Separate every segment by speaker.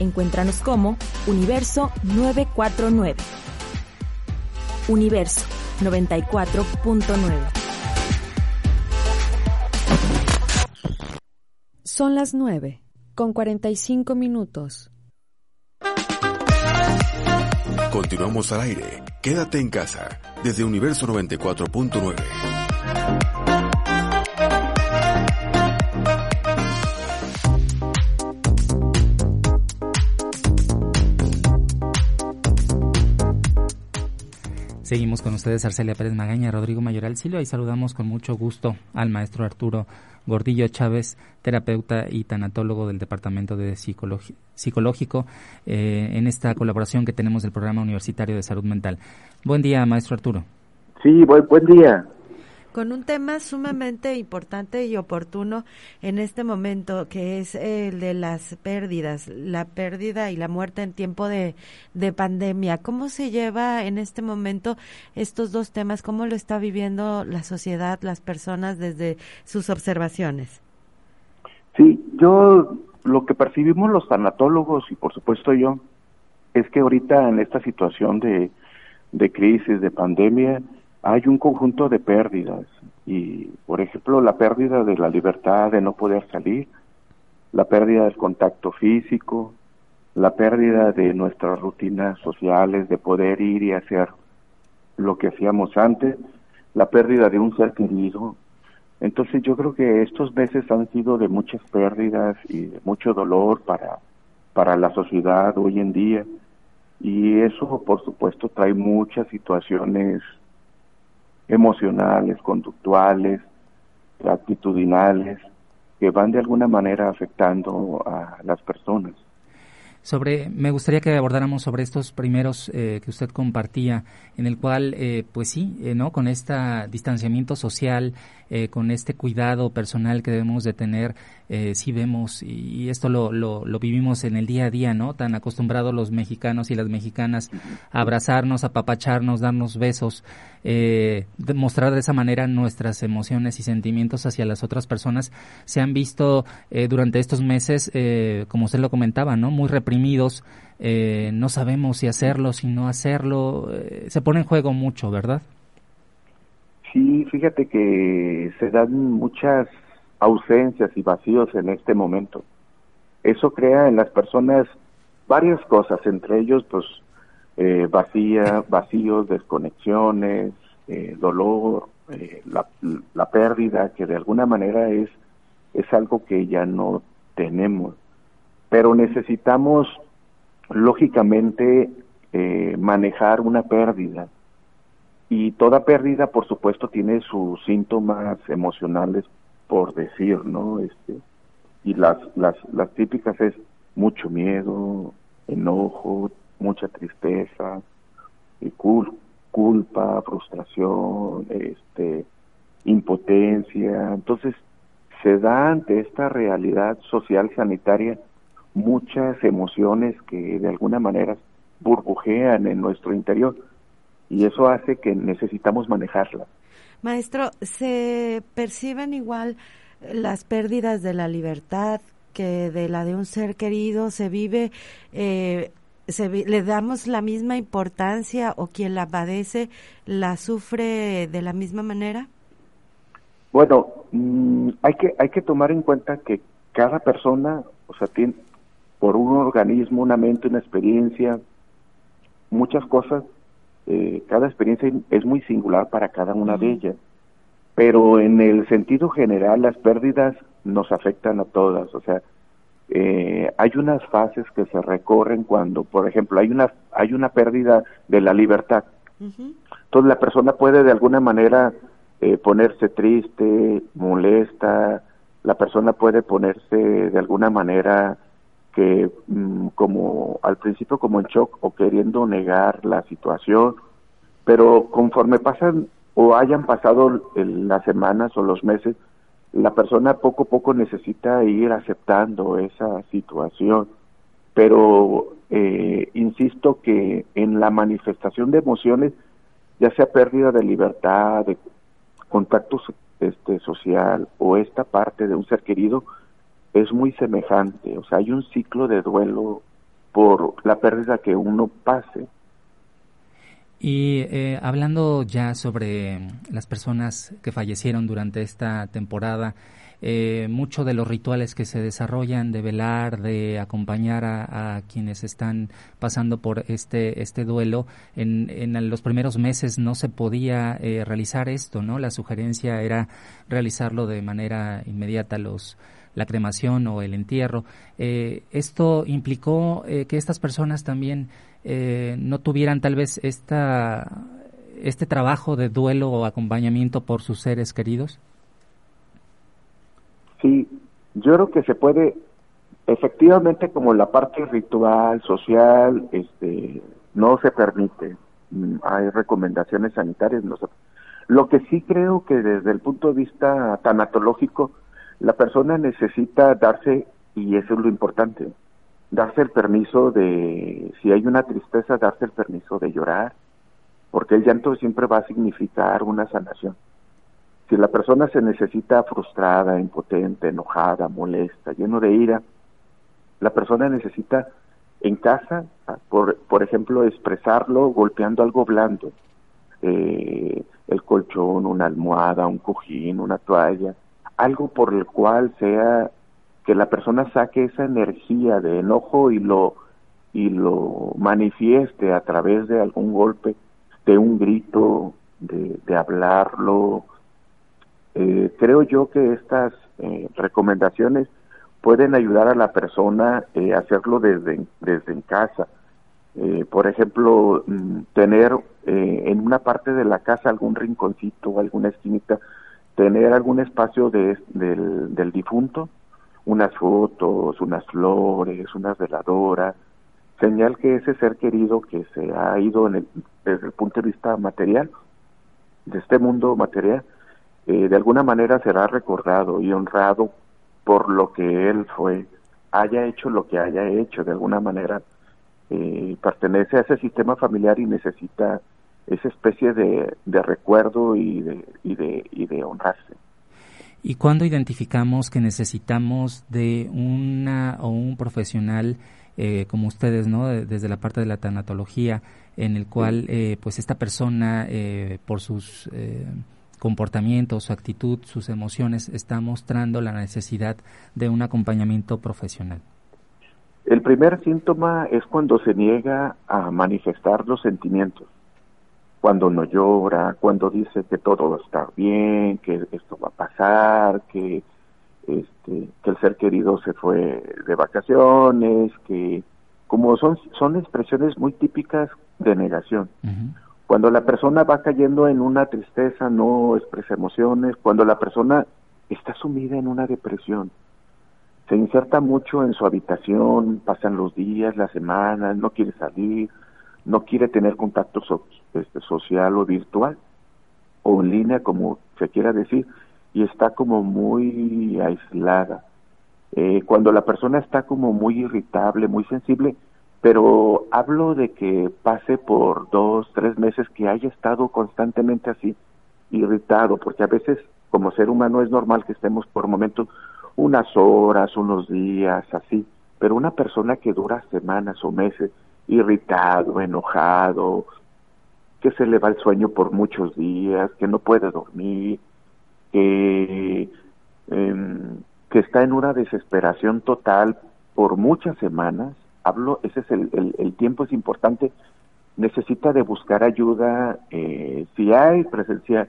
Speaker 1: Encuéntranos como Universo 949. Universo 94.9.
Speaker 2: Son las 9, con 45 minutos.
Speaker 3: Continuamos al aire. Quédate en casa, desde Universo 94.9.
Speaker 4: Seguimos con ustedes Arcelia Pérez Magaña, Rodrigo Mayoral Silva y saludamos con mucho gusto al maestro Arturo Gordillo Chávez, terapeuta y tanatólogo del Departamento de Psicológico, eh, en esta colaboración que tenemos del Programa Universitario de Salud Mental. Buen día, maestro Arturo.
Speaker 5: Sí, buen, buen día
Speaker 2: con un tema sumamente importante y oportuno en este momento, que es el de las pérdidas, la pérdida y la muerte en tiempo de, pandemia. ¿Cómo se lleva en este momento estos dos temas? ¿Cómo lo está viviendo la sociedad, las personas desde sus observaciones?
Speaker 5: Sí, yo lo que percibimos los tanatólogos y por supuesto yo es que ahorita en esta situación de, de crisis, de pandemia, hay un conjunto de pérdidas y, por ejemplo, la pérdida de la libertad de no poder salir, la pérdida del contacto físico, la pérdida de nuestras rutinas sociales, de poder ir y hacer lo que hacíamos antes, la pérdida de un ser querido. Entonces yo creo que estos meses han sido de muchas pérdidas y de mucho dolor para, para la sociedad hoy en día. Y eso, por supuesto, trae muchas situaciones emocionales, conductuales, actitudinales, que van de alguna manera afectando a las personas.
Speaker 4: Sobre, me gustaría que abordáramos sobre estos primeros eh, que usted compartía, en el cual, eh, pues sí, eh, no, con este distanciamiento social, con este cuidado personal que debemos de tener, sí vemos y esto lo, lo, vivimos en el día a día, no, tan acostumbrados los mexicanos y las mexicanas a abrazarnos, a papacharnos, darnos besos, demostrar de esa manera nuestras emociones y sentimientos hacia las otras personas, se han visto durante estos meses, como usted lo comentaba, no, muy reprimidos, eh, no sabemos si hacerlo, si no hacerlo, eh, se pone en juego mucho, ¿verdad?
Speaker 5: Sí, fíjate que se dan muchas ausencias y vacíos en este momento. Eso crea en las personas varias cosas, entre ellos, pues, eh, vacía, vacíos, desconexiones, dolor, la, la pérdida, que de alguna manera es, es algo que ya no tenemos pero necesitamos lógicamente eh, manejar una pérdida. Y toda pérdida por supuesto tiene sus síntomas emocionales por decir no este y las las las típicas es mucho miedo enojo mucha tristeza y culpa frustración este impotencia. Entonces se da ante esta realidad social sanitaria muchas emociones que de alguna manera burbujean en nuestro interior y eso hace que necesitamos manejarlas.
Speaker 2: Maestro, ¿se perciben igual las pérdidas de la libertad que de la de un ser querido? ¿Se vive, eh, se, le damos la misma importancia o quien la padece la sufre de la misma manera?
Speaker 5: Bueno, mm, hay que hay que tomar en cuenta que cada persona, o sea, tiene, por un organismo, una mente, una experiencia, muchas cosas. Eh, cada experiencia es muy singular para cada una de ellas, pero en el sentido general las pérdidas nos afectan a todas, o sea, eh, hay unas fases que se recorren cuando, por ejemplo, hay una hay una pérdida de la libertad. Entonces la persona puede de alguna manera eh, ponerse triste, molesta, la persona puede ponerse de alguna manera que mm, como al principio como en shock o queriendo negar la situación, pero conforme pasan o hayan pasado las semanas o los meses, la persona poco a poco necesita ir aceptando esa situación. Pero eh, insisto que en la manifestación de emociones, ya sea pérdida de libertad, de contacto este, social o esta parte de un ser querido, es muy semejante, o sea, hay un ciclo de duelo por la pérdida que uno pase.
Speaker 4: Y eh, hablando ya sobre las personas que fallecieron durante esta temporada, eh, mucho de los rituales que se desarrollan de velar, de acompañar a, quienes están pasando por este este duelo. En, en los primeros meses no se podía eh, realizar esto, ¿no? La sugerencia era realizarlo de manera inmediata los la cremación o el entierro. Eh, esto implicó eh, que estas personas también eh, no tuvieran tal vez esta este trabajo de duelo o acompañamiento por sus seres queridos.
Speaker 5: Sí, yo creo que se puede, efectivamente, como la parte ritual, social, este, no se permite. Mm, hay recomendaciones sanitarias. Lo que sí creo que desde el punto de vista tanatológico, la persona necesita darse, y eso es lo importante, darse el permiso de, si hay una tristeza, darse el permiso de llorar, porque el llanto siempre va a significar una sanación. Si la persona se necesita frustrada, impotente, enojada, molesta, lleno de ira, la persona necesita en casa, por, por ejemplo, expresarlo golpeando algo blando, eh, el colchón, una almohada, un cojín, una toalla, algo por el cual sea que la persona saque esa energía de enojo y lo y lo manifieste a través de algún golpe, de un grito, de, de hablarlo, eh, creo yo que estas eh, recomendaciones pueden ayudar a la persona eh, a hacerlo desde, desde en casa. por ejemplo, mm, tener en una parte de la casa algún rinconcito, alguna esquinita, tener algún espacio de, del, difunto, unas fotos, unas flores, unas veladoras, señal que ese ser querido que se ha ido en el, desde el punto de vista material, de este mundo material, eh, de alguna manera será recordado y honrado por lo que él fue, haya hecho lo que haya hecho, de alguna manera eh, pertenece a ese sistema familiar y necesita esa especie de, recuerdo y de, y, de, y de honrarse.
Speaker 4: ¿Y cuándo identificamos que necesitamos de una o un profesional eh, como ustedes, ¿no? desde la parte de la tanatología, en el cual pues esta persona por sus comportamiento, su actitud, sus emociones, está mostrando la necesidad de un acompañamiento profesional?
Speaker 5: El primer síntoma es cuando se niega a manifestar los sentimientos, cuando no llora, cuando dice que todo va a estar bien, que esto va a pasar, que este, que el ser querido se fue de vacaciones, que como son son expresiones muy típicas de negación. Cuando la persona va cayendo en una tristeza, no expresa emociones, cuando la persona está sumida en una depresión, se inserta mucho en su habitación, pasan los días, las semanas, no quiere salir, no quiere tener contacto este, social o virtual o en línea, como se quiera decir, y está como muy aislada. Eh, cuando la persona está como muy irritable, muy sensible, pero hablo de que pase por dos, tres meses que haya estado constantemente así, irritado, porque a veces como ser humano es normal que estemos por momentos unas horas, unos días, así, pero una persona que dura semanas o meses, irritado, enojado, que se le va el sueño por muchos días, que no puede dormir, que, em, que está en una desesperación total por muchas semanas, hablo, ese es el, el, tiempo es importante, necesita de buscar ayuda, eh, si hay presencia,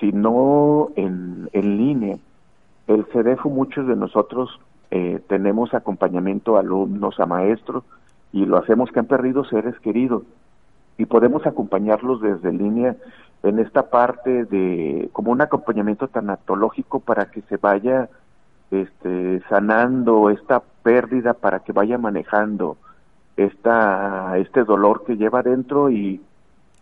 Speaker 5: si no en, línea. El CEDEFO, muchos de nosotros eh, tenemos acompañamiento a alumnos, a maestros, y lo hacemos que han perdido seres queridos. Y podemos acompañarlos desde línea en esta parte de como un acompañamiento tanatológico para que se vaya este, sanando esta pérdida para que vaya manejando esta, este dolor que lleva dentro y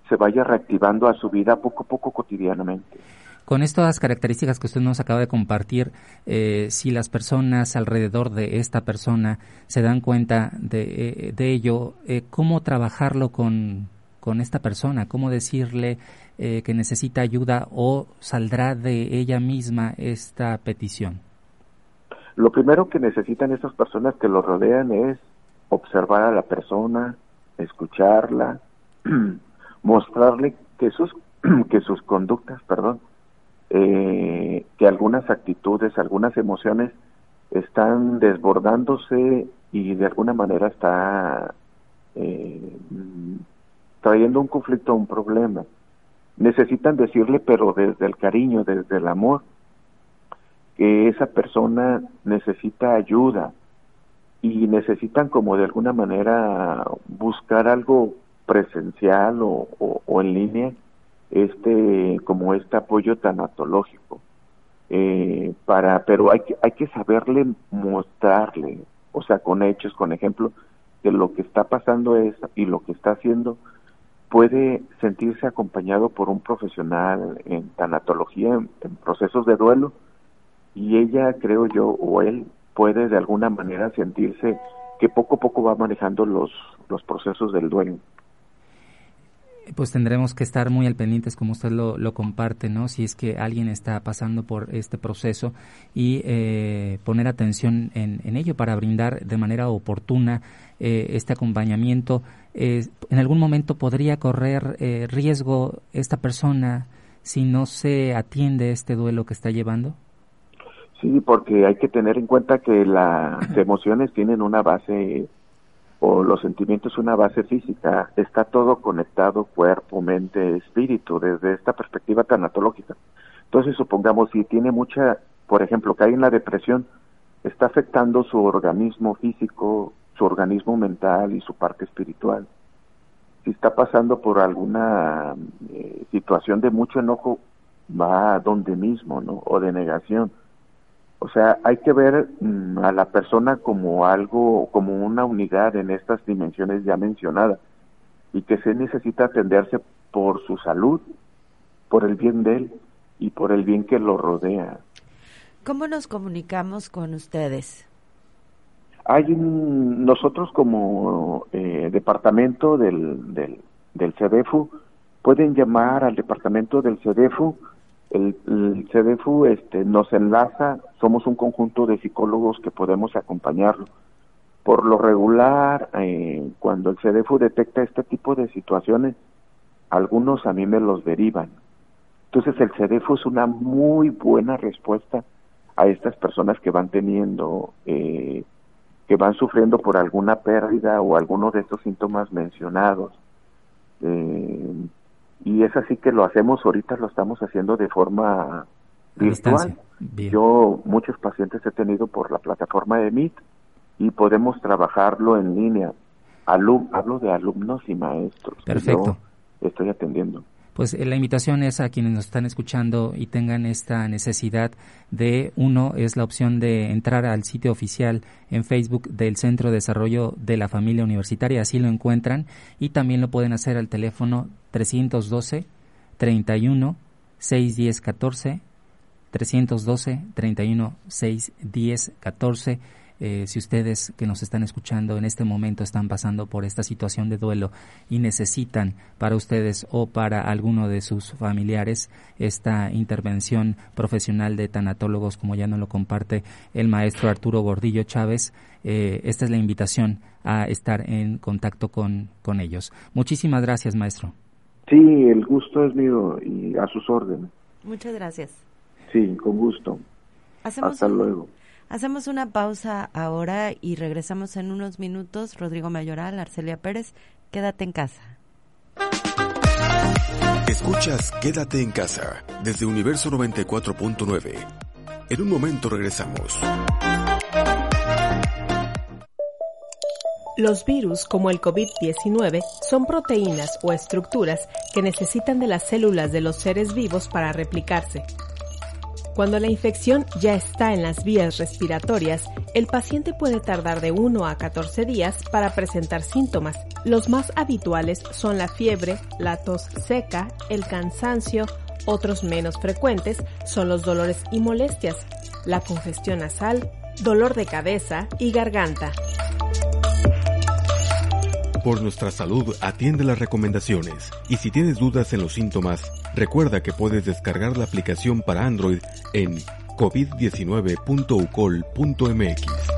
Speaker 5: se vaya reactivando a su vida poco a poco cotidianamente.
Speaker 4: Con estas características que usted nos acaba de compartir, eh, si las personas alrededor de esta persona se dan cuenta de, eh, de ello, eh, ¿cómo trabajarlo con, con esta persona? ¿Cómo decirle que necesita ayuda o saldrá de ella misma esta petición?
Speaker 5: Lo primero que necesitan esas personas que lo rodean es observar a la persona, escucharla, mostrarle que sus que sus conductas, perdón, eh, que algunas actitudes, algunas emociones están desbordándose y de alguna manera está eh, trayendo un conflicto, un problema. Necesitan decirle, pero desde el cariño, desde el amor, que esa persona necesita ayuda y necesitan como de alguna manera buscar algo presencial o, o en línea este como este apoyo tanatológico eh, para pero hay que hay que saberle mostrarle o sea con hechos con ejemplo que lo que está pasando es y lo que está haciendo puede sentirse acompañado por un profesional en tanatología en, procesos de duelo y ella creo yo o él puede de alguna manera sentirse que poco a poco va manejando los los procesos del duelo
Speaker 4: pues tendremos que estar muy al pendientes como usted lo, lo comparte, ¿no? Si es que alguien está pasando por este proceso y eh, poner atención en, en, ello para brindar de manera oportuna eh, este acompañamiento. Eh, ¿En algún momento podría correr eh, riesgo esta persona si no se atiende este duelo que está llevando?
Speaker 5: Sí, porque hay que tener en cuenta que las emociones tienen una base o los sentimientos una base física, está todo conectado, cuerpo, mente, espíritu, desde esta perspectiva tanatológica. Entonces, supongamos, si tiene mucha, por ejemplo, cae en la depresión, está afectando su organismo físico, su organismo mental y su parte espiritual. Si está pasando por alguna eh, situación de mucho enojo, va a donde mismo, ¿no? O de negación o sea, hay que ver mm, a la persona como algo, como una unidad en estas dimensiones ya mencionadas y que se necesita atenderse por su salud, por el bien de él y por el bien que lo rodea.
Speaker 2: ¿Cómo nos comunicamos con ustedes?
Speaker 5: Hay un, nosotros como eh, departamento del, del, del CEDEFU pueden llamar al departamento del CEDEFU el, CDFU este, nos enlaza, somos un conjunto de psicólogos que podemos acompañarlo. Por lo regular, eh, cuando el CDFU detecta este tipo de situaciones, algunos a mí me los derivan. Entonces el CDFU es una muy buena respuesta a estas personas que van teniendo, eh, que van sufriendo por alguna pérdida o alguno de estos síntomas mencionados. Eh, y es así que lo hacemos ahorita lo estamos haciendo de forma virtual. Yo muchos pacientes he tenido por la plataforma de Meet y podemos trabajarlo en línea. Alum, hablo de alumnos y maestros
Speaker 4: perfecto.
Speaker 5: estoy atendiendo
Speaker 4: pues eh, la invitación es a quienes nos están escuchando y tengan esta necesidad de, uno, es la opción de entrar al sitio oficial en Facebook del Centro de Desarrollo de la Familia Universitaria, así lo encuentran, y también lo pueden hacer al teléfono 312 31 610 14 312 31 610 14 eh, si ustedes que nos están escuchando en este momento están pasando por esta situación de duelo y necesitan para ustedes o para alguno de sus familiares esta intervención profesional de tanatólogos, como ya nos lo comparte el maestro Arturo Gordillo Chávez, eh, esta es la invitación a estar en contacto con, con ellos. Muchísimas gracias, maestro.
Speaker 5: Sí, el gusto es mío y a sus órdenes.
Speaker 2: Muchas gracias.
Speaker 5: Sí, con gusto.
Speaker 2: Hacemos
Speaker 5: Hasta
Speaker 2: un-
Speaker 5: luego.
Speaker 2: Hacemos una pausa ahora y regresamos en unos minutos. Rodrigo Mayoral, Arcelia Pérez, quédate en casa.
Speaker 3: Escuchas Quédate en casa desde Universo 94.9. En un momento regresamos.
Speaker 6: Los virus, como el COVID-19, son proteínas o estructuras que necesitan de las células de los seres vivos para replicarse. Cuando la infección ya está en las vías respiratorias, el paciente puede tardar de 1 a 14 días para presentar síntomas. Los más habituales son la fiebre, la tos seca, el cansancio, otros menos frecuentes son los dolores y molestias, la congestión nasal, dolor de cabeza y garganta.
Speaker 3: Por nuestra salud, atiende las recomendaciones. Y si tienes dudas en los síntomas, recuerda que puedes descargar la aplicación para Android en covid19.ucol.mx.